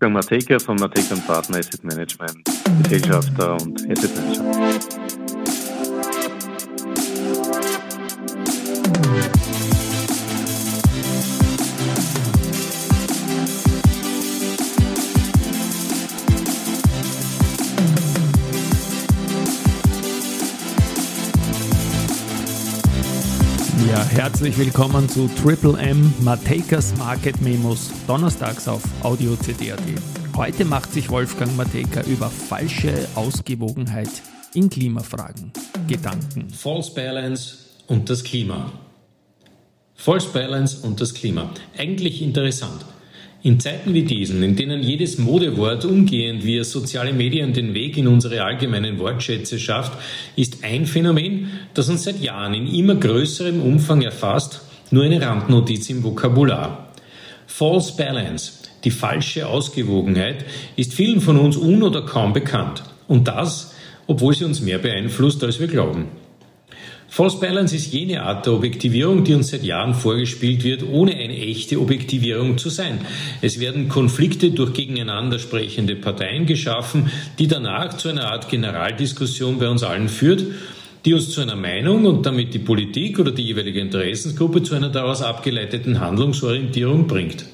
Wolfgang Mateka von Mateka Partner Asset Management, Gesellschafter und Asset Manager. Herzlich willkommen zu Triple M Matekas Market Memos, donnerstags auf Audio CD.at. Heute macht sich Wolfgang Mateka über falsche Ausgewogenheit in Klimafragen Gedanken. False Balance und das Klima. False Balance und das Klima. Eigentlich interessant. In Zeiten wie diesen, in denen jedes Modewort umgehend via soziale Medien den Weg in unsere allgemeinen Wortschätze schafft, ist ein Phänomen, das uns seit Jahren in immer größerem Umfang erfasst, nur eine Randnotiz im Vokabular. False Balance, die falsche Ausgewogenheit, ist vielen von uns un- oder kaum bekannt. Und das, obwohl sie uns mehr beeinflusst, als wir glauben. False Balance ist jene Art der Objektivierung, die uns seit Jahren vorgespielt wird, ohne eine echte Objektivierung zu sein. Es werden Konflikte durch gegeneinander sprechende Parteien geschaffen, die danach zu einer Art Generaldiskussion bei uns allen führt, die uns zu einer Meinung und damit die Politik oder die jeweilige Interessensgruppe zu einer daraus abgeleiteten Handlungsorientierung bringt.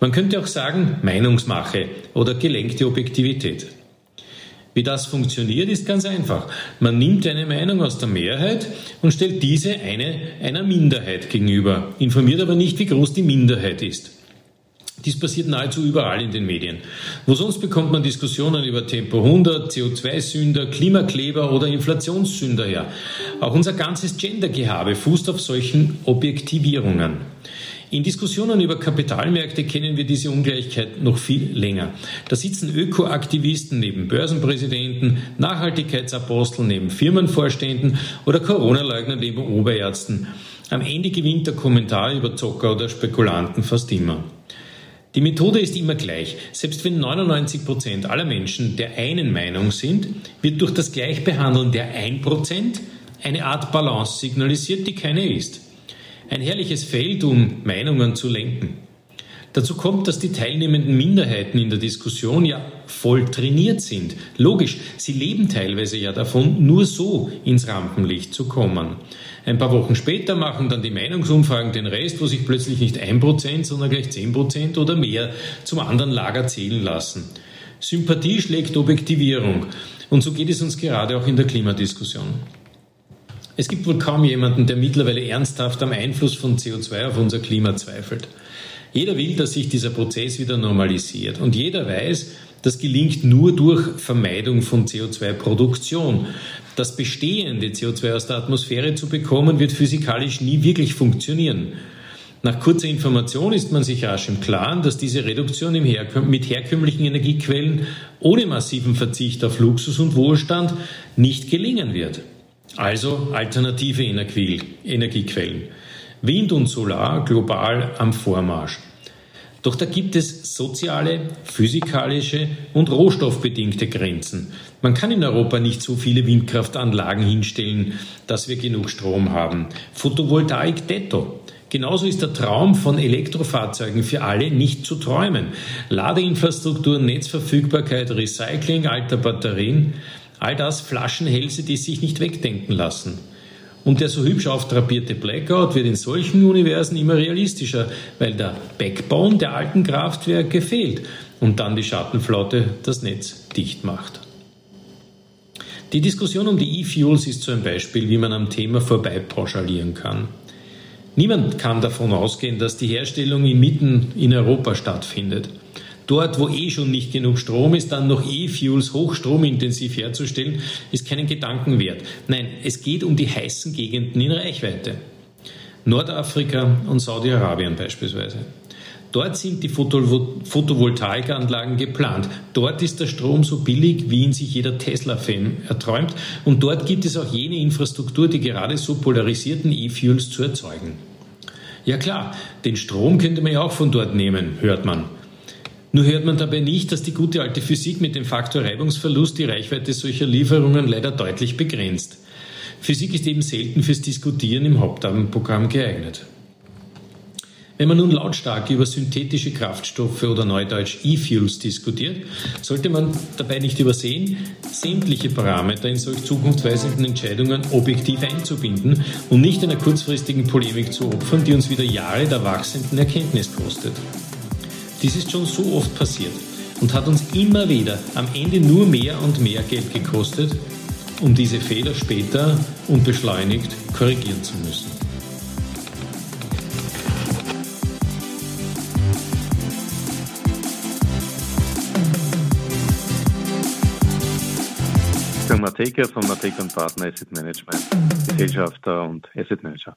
Man könnte auch sagen Meinungsmache oder gelenkte Objektivität. Wie das funktioniert, ist ganz einfach. Man nimmt eine Meinung aus der Mehrheit und stellt diese eine einer Minderheit gegenüber, informiert aber nicht, wie groß die Minderheit ist. Dies passiert nahezu überall in den Medien. Wo sonst bekommt man Diskussionen über Tempo 100, CO2-Sünder, Klimakleber oder Inflationssünder her. Auch unser ganzes Gendergehabe fußt auf solchen Objektivierungen. In Diskussionen über Kapitalmärkte kennen wir diese Ungleichheit noch viel länger. Da sitzen Ökoaktivisten neben Börsenpräsidenten, Nachhaltigkeitsaposteln neben Firmenvorständen oder Corona-Leugner neben Oberärzten. Am Ende gewinnt der Kommentar über Zocker oder Spekulanten fast immer. Die Methode ist immer gleich. Selbst wenn 99 Prozent aller Menschen der einen Meinung sind, wird durch das Gleichbehandeln der 1 Prozent eine Art Balance signalisiert, die keine ist. Ein herrliches Feld, um Meinungen zu lenken. Dazu kommt, dass die teilnehmenden Minderheiten in der Diskussion ja voll trainiert sind. Logisch, sie leben teilweise ja davon, nur so ins Rampenlicht zu kommen. Ein paar Wochen später machen dann die Meinungsumfragen den Rest, wo sich plötzlich nicht ein Prozent, sondern gleich zehn Prozent oder mehr zum anderen Lager zählen lassen. Sympathie schlägt Objektivierung. Und so geht es uns gerade auch in der Klimadiskussion. Es gibt wohl kaum jemanden, der mittlerweile ernsthaft am Einfluss von CO2 auf unser Klima zweifelt. Jeder will, dass sich dieser Prozess wieder normalisiert. Und jeder weiß, das gelingt nur durch Vermeidung von CO2-Produktion. Das bestehende CO2 aus der Atmosphäre zu bekommen, wird physikalisch nie wirklich funktionieren. Nach kurzer Information ist man sich rasch im Klaren, dass diese Reduktion mit herkömmlichen Energiequellen ohne massiven Verzicht auf Luxus und Wohlstand nicht gelingen wird. Also alternative Energiequellen. Wind und Solar global am Vormarsch. Doch da gibt es soziale, physikalische und rohstoffbedingte Grenzen. Man kann in Europa nicht so viele Windkraftanlagen hinstellen, dass wir genug Strom haben. Photovoltaik detto. Genauso ist der Traum von Elektrofahrzeugen für alle nicht zu träumen. Ladeinfrastruktur, Netzverfügbarkeit, Recycling alter Batterien. All das Flaschenhälse, die sich nicht wegdenken lassen. Und der so hübsch auftrapierte Blackout wird in solchen Universen immer realistischer, weil der Backbone der alten Kraftwerke fehlt und dann die Schattenflotte das Netz dicht macht. Die Diskussion um die E-Fuels ist so ein Beispiel, wie man am Thema vorbei pauschalieren kann. Niemand kann davon ausgehen, dass die Herstellung inmitten in Europa stattfindet dort, wo eh schon nicht genug Strom ist, dann noch E-Fuels hochstromintensiv herzustellen, ist keinen Gedanken wert. Nein, es geht um die heißen Gegenden in Reichweite. Nordafrika und Saudi-Arabien beispielsweise. Dort sind die Photovoltaikanlagen geplant. Dort ist der Strom so billig, wie ihn sich jeder Tesla-Fan erträumt. Und dort gibt es auch jene Infrastruktur, die gerade so polarisierten E-Fuels zu erzeugen. Ja klar, den Strom könnte man ja auch von dort nehmen, hört man. Nur hört man dabei nicht, dass die gute alte Physik mit dem Faktor Reibungsverlust die Reichweite solcher Lieferungen leider deutlich begrenzt. Physik ist eben selten fürs Diskutieren im Hauptabendprogramm geeignet. Wenn man nun lautstark über synthetische Kraftstoffe oder neudeutsch E-Fuels diskutiert, sollte man dabei nicht übersehen, sämtliche Parameter in solch zukunftsweisenden Entscheidungen objektiv einzubinden und nicht einer kurzfristigen Polemik zu opfern, die uns wieder Jahre der wachsenden Erkenntnis kostet. Dies ist schon so oft passiert und hat uns immer wieder am Ende nur mehr und mehr Geld gekostet, um diese Fehler später unbeschleunigt korrigieren zu müssen. Wolfgang Mateka von Mateka Partner Asset Management, Gesellschafter und Asset Manager.